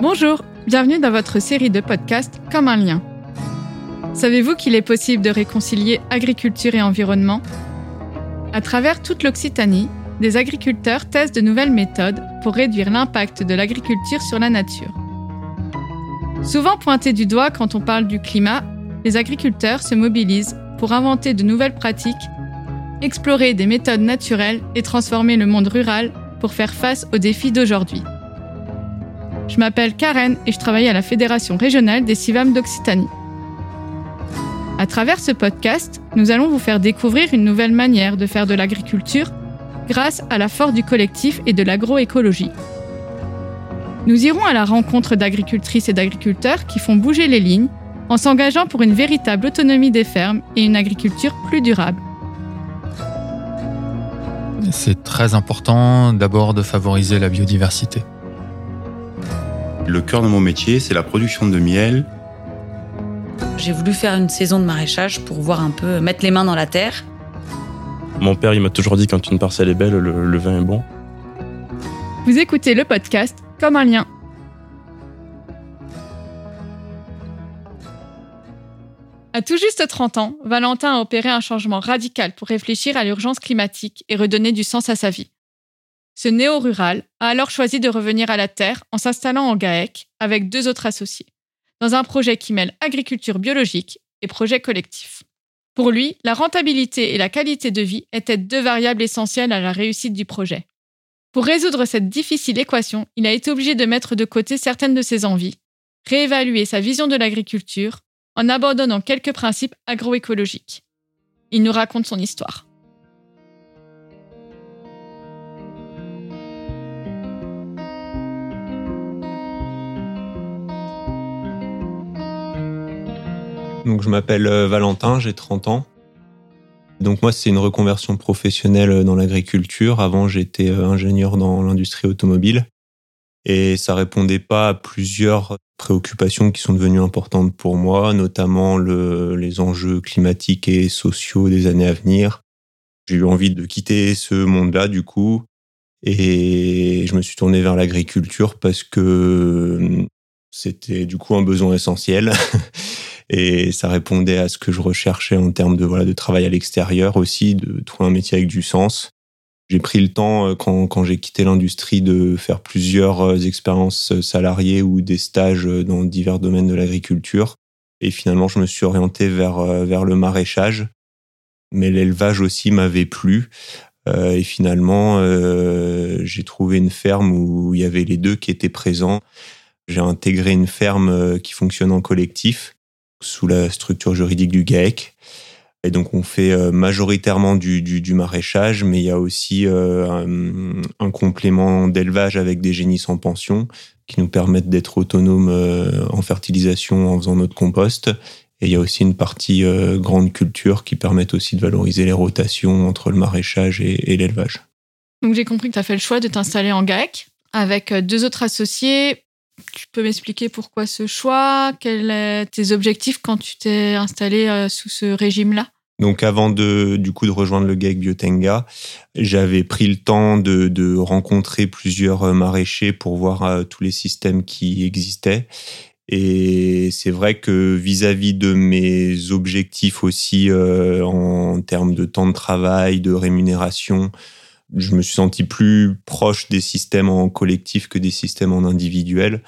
Bonjour, bienvenue dans votre série de podcasts Comme un lien. Savez-vous qu'il est possible de réconcilier agriculture et environnement? À travers toute l'Occitanie, des agriculteurs testent de nouvelles méthodes pour réduire l'impact de l'agriculture sur la nature. Souvent pointés du doigt quand on parle du climat, les agriculteurs se mobilisent pour inventer de nouvelles pratiques, explorer des méthodes naturelles et transformer le monde rural pour faire face aux défis d'aujourd'hui. Je m'appelle Karen et je travaille à la Fédération régionale des CIVAM d'Occitanie. À travers ce podcast, nous allons vous faire découvrir une nouvelle manière de faire de l'agriculture grâce à la force du collectif et de l'agroécologie. Nous irons à la rencontre d'agricultrices et d'agriculteurs qui font bouger les lignes en s'engageant pour une véritable autonomie des fermes et une agriculture plus durable. C'est très important d'abord de favoriser la biodiversité. Le cœur de mon métier, c'est la production de miel. J'ai voulu faire une saison de maraîchage pour voir un peu mettre les mains dans la terre. Mon père, il m'a toujours dit quand une parcelle est belle, le, le vin est bon. Vous écoutez le podcast Comme un lien. À tout juste 30 ans, Valentin a opéré un changement radical pour réfléchir à l'urgence climatique et redonner du sens à sa vie. Ce néo-rural a alors choisi de revenir à la terre en s'installant en GAEC avec deux autres associés, dans un projet qui mêle agriculture biologique et projet collectif. Pour lui, la rentabilité et la qualité de vie étaient deux variables essentielles à la réussite du projet. Pour résoudre cette difficile équation, il a été obligé de mettre de côté certaines de ses envies, réévaluer sa vision de l'agriculture en abandonnant quelques principes agroécologiques. Il nous raconte son histoire. Donc je m'appelle euh, Valentin, j'ai 30 ans. Donc moi c'est une reconversion professionnelle euh, dans l'agriculture. Avant j'étais euh, ingénieur dans l'industrie automobile et ça répondait pas à plusieurs préoccupations qui sont devenues importantes pour moi, notamment le, les enjeux climatiques et sociaux des années à venir. J'ai eu envie de quitter ce monde-là du coup et je me suis tourné vers l'agriculture parce que c'était du coup un besoin essentiel et ça répondait à ce que je recherchais en termes de voilà de travail à l'extérieur aussi, de trouver un métier avec du sens. J'ai pris le temps, euh, quand, quand j'ai quitté l'industrie, de faire plusieurs euh, expériences euh, salariées ou des stages dans divers domaines de l'agriculture. Et finalement, je me suis orienté vers, vers le maraîchage. Mais l'élevage aussi m'avait plu. et finalement, j'ai trouvé une ferme où il y avait les deux qui étaient présents. J'ai intégré une ferme qui fonctionne en collectif sous la structure juridique du GAEC. Et donc on fait euh, majoritairement du, du, du maraîchage, mais il y a aussi euh, un, complément d'élevage avec des génisses en pension qui nous permettent d'être autonomes euh, en fertilisation en faisant notre compost. Et il y a aussi une partie grande culture qui permet aussi de valoriser les rotations entre le maraîchage et, et l'élevage. Donc j'ai compris que tu as fait le choix de t'installer en GAEC avec deux autres associés. Tu peux m'expliquer pourquoi ce choix? Quels sont tes objectifs quand tu t'es installé sous ce régime-là? Donc avant de du coup de rejoindre le GAEC Biotenga, j'avais pris le temps de, de, rencontrer plusieurs maraîchers pour voir euh, tous les systèmes qui existaient. Et c'est vrai que vis-à-vis -vis de mes objectifs aussi euh, en termes de temps de travail, de rémunération, je me suis senti plus proche des systèmes en collectif que des systèmes en individuel.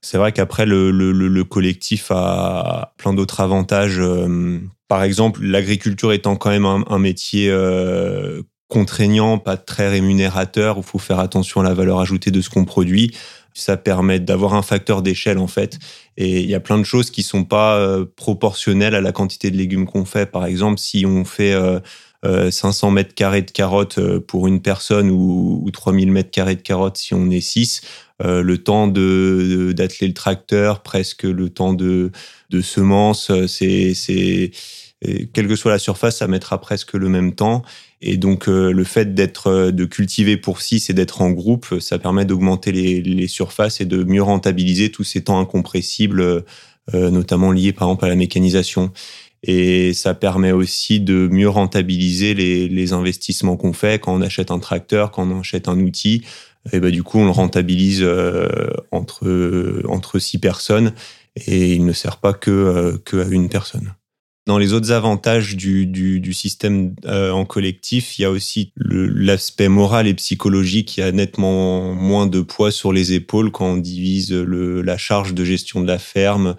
C'est vrai qu'après, le, le, le, collectif a plein d'autres avantages. Euh, par exemple, l'agriculture étant quand même un, métier euh, contraignant, pas très rémunérateur, où il faut faire attention à la valeur ajoutée de ce qu'on produit. Ça permet d'avoir un facteur d'échelle en fait. Et il y a plein de choses qui sont pas euh, proportionnelles à la quantité de légumes qu'on fait. Par exemple, si on fait 500 euh, mètres carrés de carottes euh, pour une personne ou, ou 3000 mètres carrés de carottes si on est 6, euh, le temps de d'atteler le tracteur, presque le temps de, de semences, c'est c'est quelle que soit la surface, ça mettra presque le même temps. Et donc le fait d'être de cultiver pour 6 et d'être en groupe, ça permet d'augmenter les, les, surfaces et de mieux rentabiliser tous ces temps incompressibles, notamment liés par exemple à la mécanisation. Et ça permet aussi de mieux rentabiliser les, les investissements qu'on fait quand on achète un tracteur, quand on achète un outil. Et bah, du coup, on le rentabilise entre, entre six personnes et il ne sert pas que, que à une personne. Dans les autres avantages du, du, du système euh, en collectif, il y a aussi l'aspect moral et psychologique qui a nettement moins de poids sur les épaules quand on divise le, la charge de gestion de la ferme,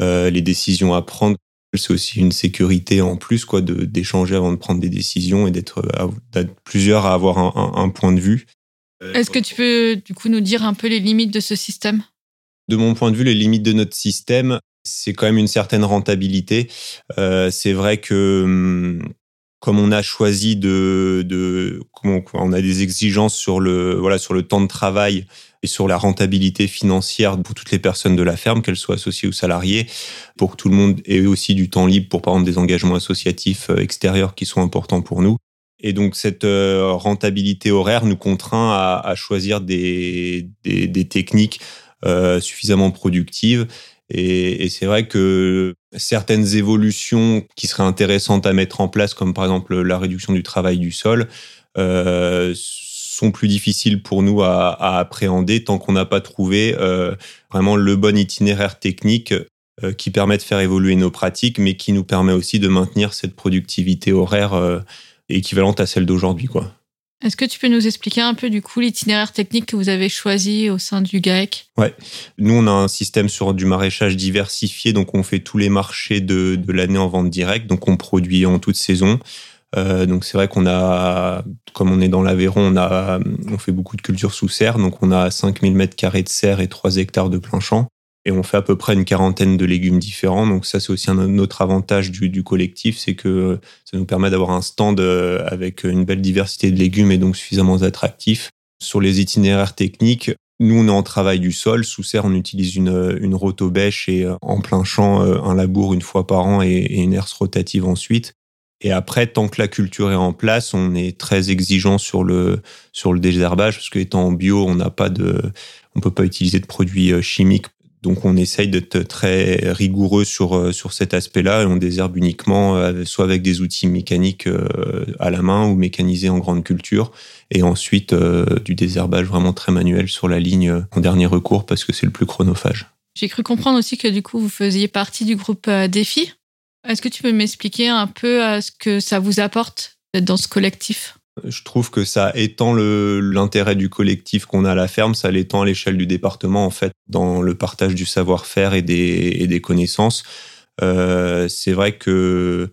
euh, les décisions à prendre. C'est aussi une sécurité en plus quoi d'échanger avant de prendre des décisions et d'être plusieurs à avoir un, un, point de vue. Est-ce que tu peux du coup nous dire un peu les limites de ce système? De mon point de vue, les limites de notre système, c'est quand même une certaine rentabilité. Euh, c'est vrai que hum, comme on a choisi de, de on a des exigences sur le voilà sur le temps de travail sur la rentabilité financière pour toutes les personnes de la ferme, qu'elles soient associées ou salariées, pour que tout le monde ait aussi du temps libre pour par exemple des engagements associatifs euh, extérieurs qui sont importants pour nous. Et donc cette euh, rentabilité horaire nous contraint à, choisir des, des, techniques euh, suffisamment productives et, et c'est vrai que certaines évolutions qui seraient intéressantes à mettre en place, comme par exemple la réduction du travail du sol, euh, sont plus difficiles pour nous à, à appréhender tant qu'on n'a pas trouvé euh, vraiment le bon itinéraire technique euh, qui permet de faire évoluer nos pratiques, mais qui nous permet aussi de maintenir cette productivité horaire euh, équivalente à celle d'aujourd'hui, quoi. Est-ce que tu peux nous expliquer un peu du coup l'itinéraire technique que vous avez choisi au sein du GAEC? Ouais, nous on a un système sur du maraîchage diversifié, donc on fait tous les marchés de, de l'année en vente directe, donc on produit en toute saison. Euh, donc c'est vrai qu'on a, comme on est dans l'Aveyron, on a, on fait beaucoup de cultures sous serre, donc on a 5000 mètres carrés de serre et 3 hectares de plein champ et on fait à peu près une quarantaine de légumes différents. Donc ça, c'est aussi un autre avantage du, du collectif, c'est que ça nous permet d'avoir un stand euh, avec une belle diversité de légumes et donc suffisamment attractif. Sur les itinéraires techniques, nous, on est en travail du sol. Sous serre, on utilise une, une rotobêche et euh, en plein champ, euh, un labour une fois par an et, et une herse rotative ensuite. Et après, tant que la culture est en place, on est très exigeant sur le sur le désherbage parce qu'étant bio, on n'a pas de, on peut pas utiliser de produits chimiques donc on essaye d'être très rigoureux sur euh, sur cet aspect-là et on désherbe uniquement euh, soit avec des outils mécaniques euh, à la main ou mécanisés en grande culture et ensuite du désherbage vraiment très manuel sur la ligne en dernier recours parce que c'est le plus chronophage. J'ai cru comprendre aussi que du coup vous faisiez partie du groupe Défi. Est-ce que tu peux m'expliquer un peu ce que ça vous apporte d'être dans ce collectif? Je trouve que ça étend l'intérêt du collectif qu'on a à la ferme, ça l'étend à l'échelle du département, en fait, dans le partage du savoir-faire et des, et des connaissances. Euh, c'est vrai que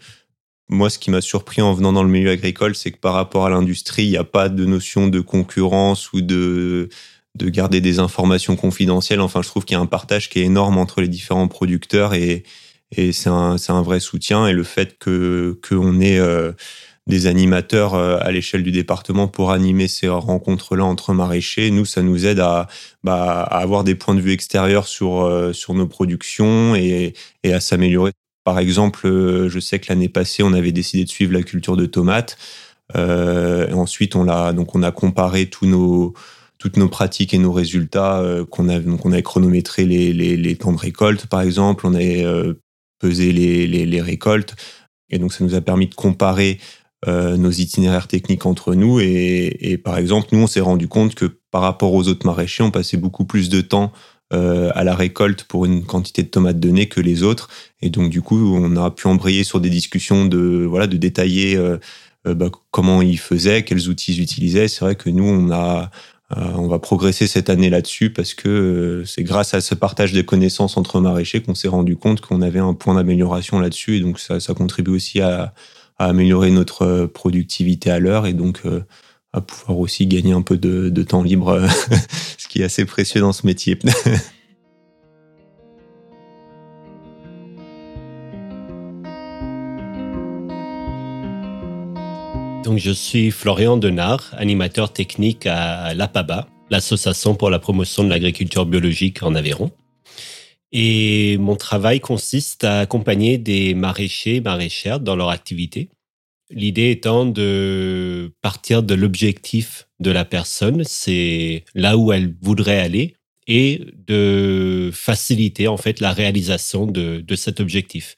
moi, ce qui m'a surpris en venant dans le milieu agricole, c'est que par rapport à l'industrie, il n'y a pas de notion de concurrence ou de, de garder des informations confidentielles. Enfin, je trouve qu'il y a un partage qui est énorme entre les différents producteurs et, et c'est un, un vrai soutien. Et le fait que qu'on ait euh, des animateurs euh, à l'échelle du département pour animer ces rencontres-là entre maraîchers. Nous, ça nous aide à, bah, à avoir des points de vue extérieurs sur, euh, sur nos productions et, et à s'améliorer. Par exemple, je sais que l'année passée, on avait décidé de suivre la culture de tomates. Ensuite, on a donc on a comparé tous nos toutes nos pratiques et nos résultats qu'on a donc on a chronométré les, les, les, temps de récolte par exemple, on a pesé les, récoltes et donc ça nous a permis de comparer euh, nos itinéraires techniques entre nous. Et, par exemple, nous, on s'est rendu compte que par rapport aux autres maraîchers, on passait beaucoup plus de temps euh, à la récolte pour une quantité de tomates données que les autres. Et donc, du coup, on a pu embrayer sur des discussions de, voilà, de détailler euh, bah, comment ils faisaient, quels outils ils utilisaient. C'est vrai que nous, on a, on va progresser cette année là-dessus parce que euh, c'est grâce à ce partage de connaissances entre maraîchers qu'on s'est rendu compte qu'on avait un point d'amélioration là-dessus. Et donc, ça, ça contribue aussi à, à améliorer notre euh, productivité à l'heure et donc euh, à pouvoir aussi gagner un peu de, de temps libre, ce qui est assez précieux dans ce métier. Je suis Florian Denard, animateur technique à l'APABA, l'Association pour la promotion de l'agriculture biologique en Aveyron. Et mon travail consiste à accompagner des maraîchers, maraîchères dans leur activité. L'idée étant de partir de l'objectif de la personne, c'est là où elle voudrait aller, et de faciliter en fait la réalisation de, de cet objectif.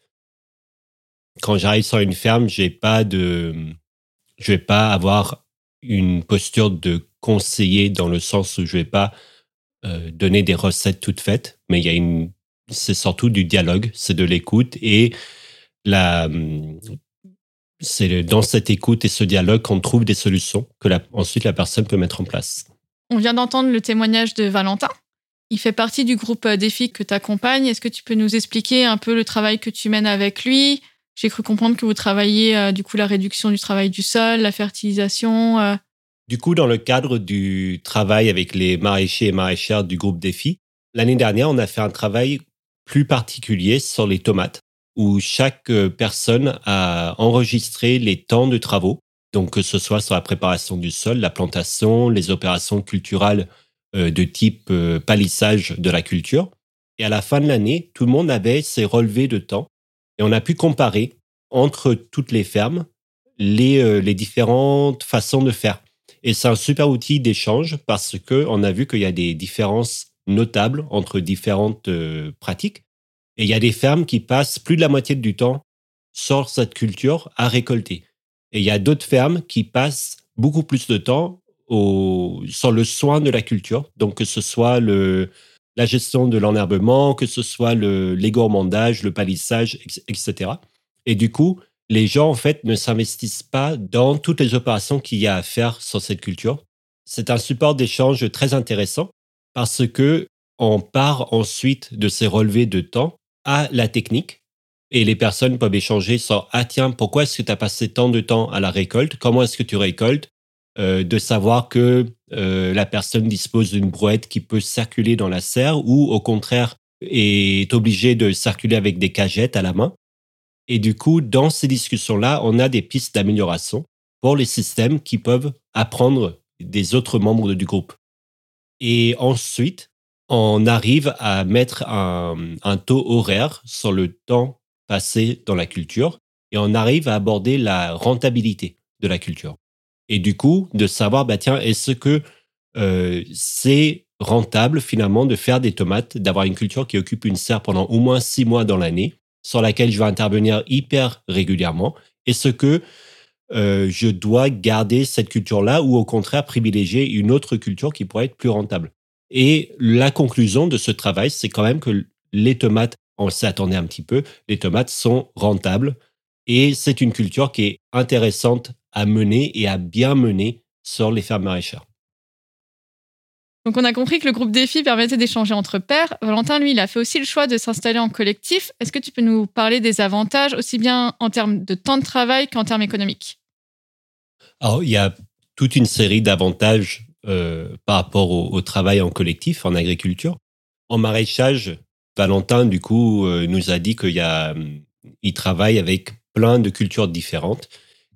Quand j'arrive sur une ferme, j'ai pas de, je vais pas avoir une posture de conseiller dans le sens où je vais pas euh, donner des recettes toutes faites, mais il y a une, c'est surtout du dialogue, c'est de l'écoute et la, c'est dans cette écoute et ce dialogue qu'on trouve des solutions que ensuite la personne peut mettre en place. On vient d'entendre le témoignage de Valentin. Il fait partie du groupe euh, défi que tu accompagnes. Est-ce que tu peux nous expliquer un peu le travail que tu mènes avec lui? J'ai cru comprendre que vous travaillez euh, du coup la réduction du travail du sol, la fertilisation. Euh. Du coup, dans le cadre du travail avec les maraîchers et maraîchères du groupe défi, l'année dernière, on a fait un travail plus particulier sur les tomates, où chaque personne a enregistré les temps de travaux, donc que ce soit sur la préparation du sol, la plantation, les opérations culturelles euh, de type euh, palissage de la culture. Et à la fin de l'année, tout le monde avait ses relevés de temps et on a pu comparer entre toutes les fermes les, euh, les différentes façons de faire. Et c'est un super outil d'échange parce que on a vu qu'il y a des différences notables entre différentes pratiques. Et il y a des fermes qui passent plus de la moitié du temps sur cette culture à récolter. Et il y a d'autres fermes qui passent beaucoup plus de temps au, sur le soin de la culture. Donc, que ce soit le, la gestion de l'enherbement, que ce soit le, les le palissage, etc. Et du coup, les gens, en fait, ne s'investissent pas dans toutes les opérations qu'il y a à faire sur cette culture. C'est un support d'échange très intéressant parce que on part ensuite de ces relevés de temps à la technique et les personnes peuvent échanger sur ah tiens pourquoi est-ce que tu as passé tant de temps à la récolte? Comment est-ce que tu récoltes? Euh, de savoir que euh, la personne dispose d'une brouette qui peut circuler dans la serre ou au contraire est obligée de circuler avec des cagettes à la main. Et du coup, dans ces discussions-là, on a des pistes d'amélioration pour les systèmes qui peuvent apprendre des autres membres du groupe. Et ensuite, on arrive à mettre un, un taux horaire sur le temps passé dans la culture et on arrive à aborder la rentabilité de la culture. Et du coup, de savoir, bah tiens, est-ce que euh, c'est rentable finalement de faire des tomates, d'avoir une culture qui occupe une serre pendant au moins six mois dans l'année, sur laquelle je vais intervenir hyper régulièrement? Est-ce que euh, je dois garder cette culture-là ou au contraire privilégier une autre culture qui pourrait être plus rentable? Et la conclusion de ce travail, c'est quand même que les tomates, on s'y attendait un petit peu, les tomates sont rentables et c'est une culture qui est intéressante à mener et à bien mener sur les fermes maraîchères. Donc on a compris que le groupe défi permettait d'échanger entre pairs. Valentin, lui, il a fait aussi le choix de s'installer en collectif. Est-ce que tu peux nous parler des avantages, aussi bien en termes de temps de travail qu'en termes économiques? Alors, il y a toute une série d'avantages euh, par rapport au, travail en collectif en agriculture. En maraîchage, Valentin, du coup, euh, nous a dit qu'il il travaille avec plein de cultures différentes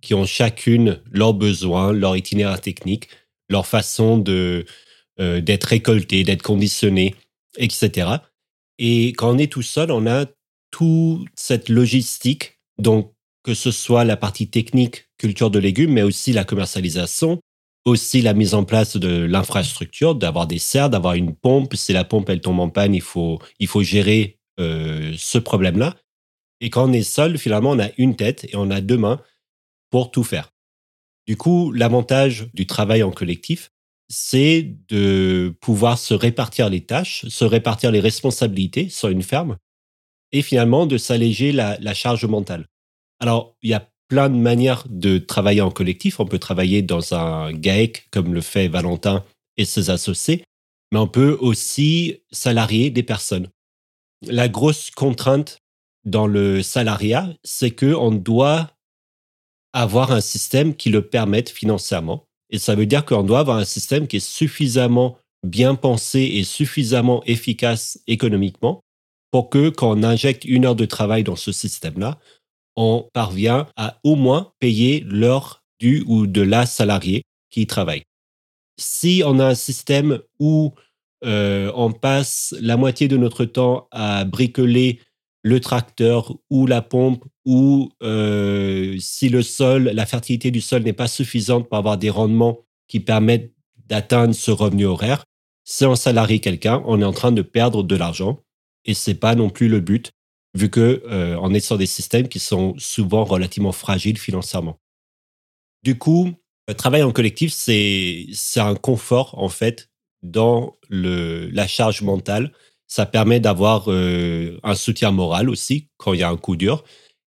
qui ont chacune leurs besoins, leur itinéraire technique, leur façon de euh, d'être récolté, d'être conditionné, etc. Et quand on est tout seul, on a toute cette logistique, donc que ce soit la partie technique, culture de légumes, mais aussi la commercialisation, aussi la mise en place de l'infrastructure, d'avoir des serres, d'avoir une pompe. Si la pompe elle tombe en panne, il faut il faut gérer euh, ce problème-là. Et quand on est seul, finalement, on a une tête et on a deux mains pour tout faire. Du coup, l'avantage du travail en collectif, c'est de pouvoir se répartir les tâches, se répartir les responsabilités sur une ferme et finalement de s'alléger la, charge mentale. Alors, il y a plein de manières de travailler en collectif. On peut travailler dans un GAEC comme le fait Valentin et ses associés, mais on peut aussi salarier des personnes. La grosse contrainte dans le salariat, c'est qu'on doit avoir un système qui le permette financièrement. Et ça veut dire qu'on doit avoir un système qui est suffisamment bien pensé et suffisamment efficace économiquement pour que quand on injecte une heure de travail dans ce système-là, on parvient à au moins payer l'heure du ou de la salarié qui travaille. Si on a un système où euh, on passe la moitié de notre temps à bricoler le tracteur ou la pompe ou euh, si le sol, la fertilité du sol n'est pas suffisante pour avoir des rendements qui permettent d'atteindre ce revenu horaire, si on salarie quelqu'un, on est en train de perdre de l'argent et c'est pas non plus le but vu que euh, on est sur des systèmes qui sont souvent relativement fragiles financièrement. Du coup, Le travail en collectif, c'est c'est un confort en fait dans le la charge mentale. Ça permet d'avoir euh, un soutien moral aussi quand il y a un coup dur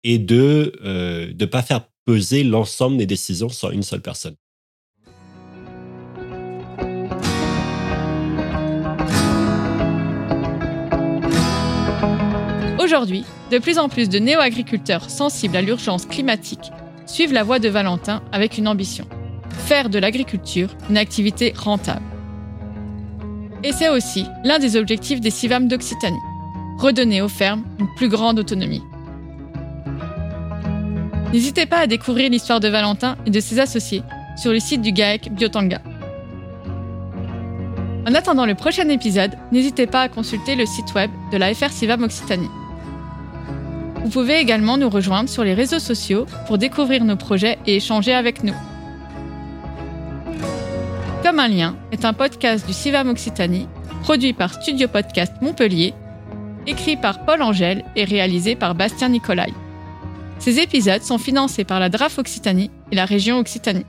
et de euh, de pas faire peser l'ensemble des décisions sur une seule personne. Aujourd'hui, de plus en plus de néo-agriculteurs sensibles à l'urgence climatique suivent la voie de Valentin avec une ambition faire de l'agriculture une activité rentable. Et c'est aussi l'un des objectifs des CIVAM d'Occitanie redonner aux fermes une plus grande autonomie. N'hésitez pas à découvrir l'histoire de Valentin et de ses associés sur le site du GAEC Biotanga. En attendant le prochain épisode, n'hésitez pas à consulter le site web de la FR CIVAM Occitanie. Vous pouvez également nous rejoindre sur les réseaux sociaux pour découvrir nos projets et échanger avec nous. Comme lien est un podcast du CIVAM Occitanie, produit par Studio Podcast Montpellier, écrit par Paul Angèle et réalisé par Bastien Nicolai. Ces épisodes sont financés par la DRAF Occitanie et la région Occitanie.